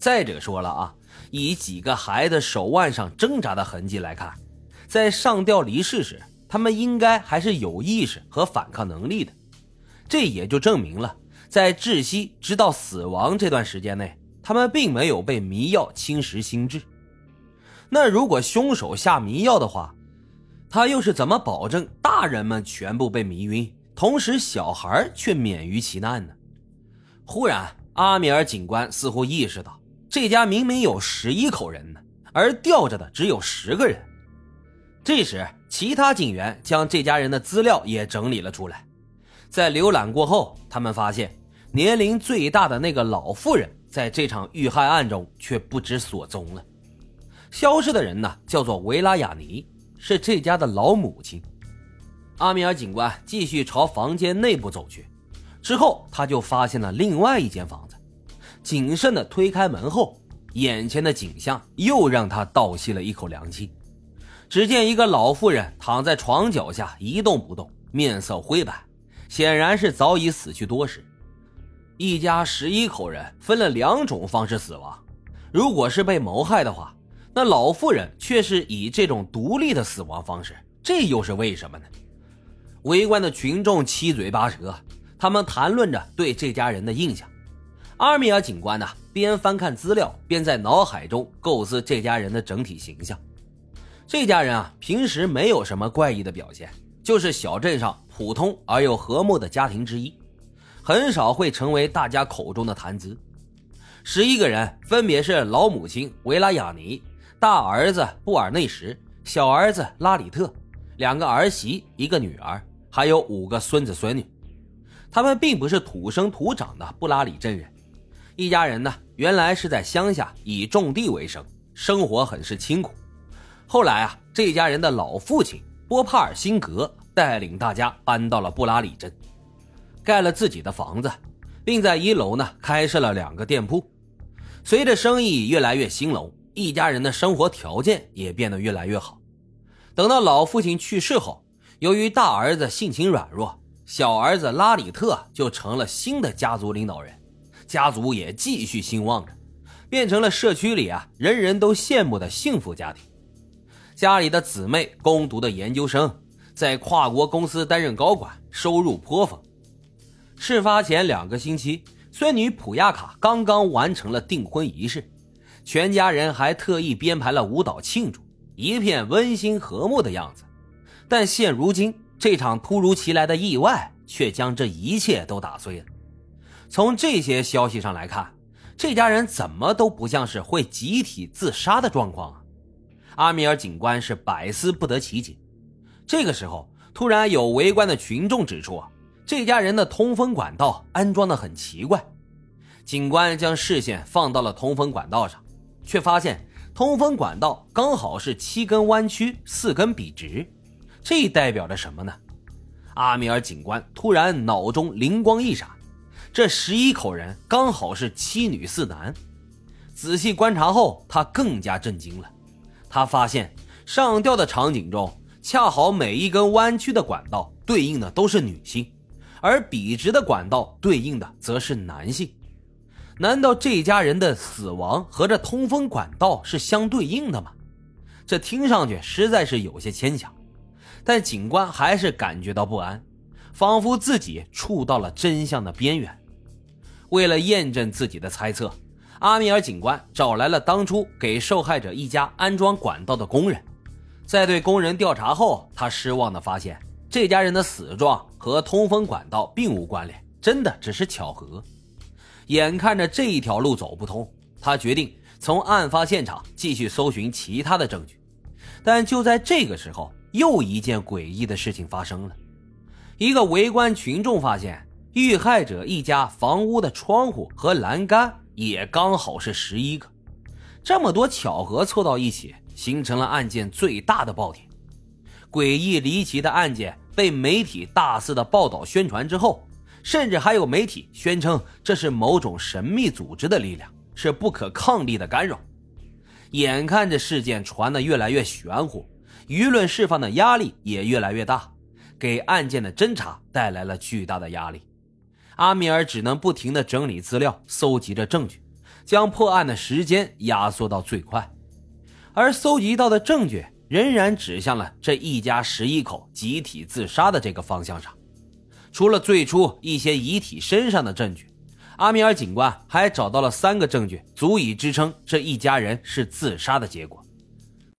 再者说了啊，以几个孩子手腕上挣扎的痕迹来看，在上吊离世时，他们应该还是有意识和反抗能力的。这也就证明了，在窒息直到死亡这段时间内，他们并没有被迷药侵蚀心智。那如果凶手下迷药的话，他又是怎么保证大人们全部被迷晕，同时小孩却免于其难呢？忽然，阿米尔警官似乎意识到，这家明明有十一口人呢，而吊着的只有十个人。这时，其他警员将这家人的资料也整理了出来。在浏览过后，他们发现年龄最大的那个老妇人在这场遇害案中却不知所踪了。消失的人呢，叫做维拉雅尼，是这家的老母亲。阿米尔警官继续朝房间内部走去，之后他就发现了另外一间房子。谨慎地推开门后，眼前的景象又让他倒吸了一口凉气。只见一个老妇人躺在床脚下一动不动，面色灰白。显然是早已死去多时。一家十一口人分了两种方式死亡，如果是被谋害的话，那老妇人却是以这种独立的死亡方式，这又是为什么呢？围观的群众七嘴八舌，他们谈论着对这家人的印象。阿米尔警官呢，边翻看资料，边在脑海中构思这家人的整体形象。这家人啊，平时没有什么怪异的表现。就是小镇上普通而又和睦的家庭之一，很少会成为大家口中的谈资。十一个人分别是老母亲维拉雅尼、大儿子布尔内什、小儿子拉里特、两个儿媳、一个女儿，还有五个孙子孙女。他们并不是土生土长的布拉里镇人，一家人呢原来是在乡下以种地为生，生活很是清苦。后来啊，这家人的老父亲。波帕尔辛格带领大家搬到了布拉里镇，盖了自己的房子，并在一楼呢开设了两个店铺。随着生意越来越兴隆，一家人的生活条件也变得越来越好。等到老父亲去世后，由于大儿子性情软弱，小儿子拉里特就成了新的家族领导人，家族也继续兴旺着，变成了社区里啊人人都羡慕的幸福家庭。家里的姊妹攻读的研究生，在跨国公司担任高管，收入颇丰。事发前两个星期，孙女普亚卡刚刚完成了订婚仪式，全家人还特意编排了舞蹈庆祝，一片温馨和睦的样子。但现如今，这场突如其来的意外却将这一切都打碎了。从这些消息上来看，这家人怎么都不像是会集体自杀的状况啊！阿米尔警官是百思不得其解。这个时候，突然有围观的群众指出，这家人的通风管道安装的很奇怪。警官将视线放到了通风管道上，却发现通风管道刚好是七根弯曲，四根笔直。这代表着什么呢？阿米尔警官突然脑中灵光一闪，这十一口人刚好是七女四男。仔细观察后，他更加震惊了。他发现上吊的场景中，恰好每一根弯曲的管道对应的都是女性，而笔直的管道对应的则是男性。难道这家人的死亡和这通风管道是相对应的吗？这听上去实在是有些牵强，但警官还是感觉到不安，仿佛自己触到了真相的边缘。为了验证自己的猜测。阿米尔警官找来了当初给受害者一家安装管道的工人，在对工人调查后，他失望地发现，这家人的死状和通风管道并无关联，真的只是巧合。眼看着这一条路走不通，他决定从案发现场继续搜寻其他的证据。但就在这个时候，又一件诡异的事情发生了：一个围观群众发现，遇害者一家房屋的窗户和栏杆。也刚好是十一个，这么多巧合凑到一起，形成了案件最大的爆点。诡异离奇的案件被媒体大肆的报道宣传之后，甚至还有媒体宣称这是某种神秘组织的力量，是不可抗力的干扰。眼看着事件传得越来越玄乎，舆论释放的压力也越来越大，给案件的侦查带来了巨大的压力。阿米尔只能不停地整理资料，搜集着证据，将破案的时间压缩到最快，而搜集到的证据仍然指向了这一家十一口集体自杀的这个方向上。除了最初一些遗体身上的证据，阿米尔警官还找到了三个证据，足以支撑这一家人是自杀的结果。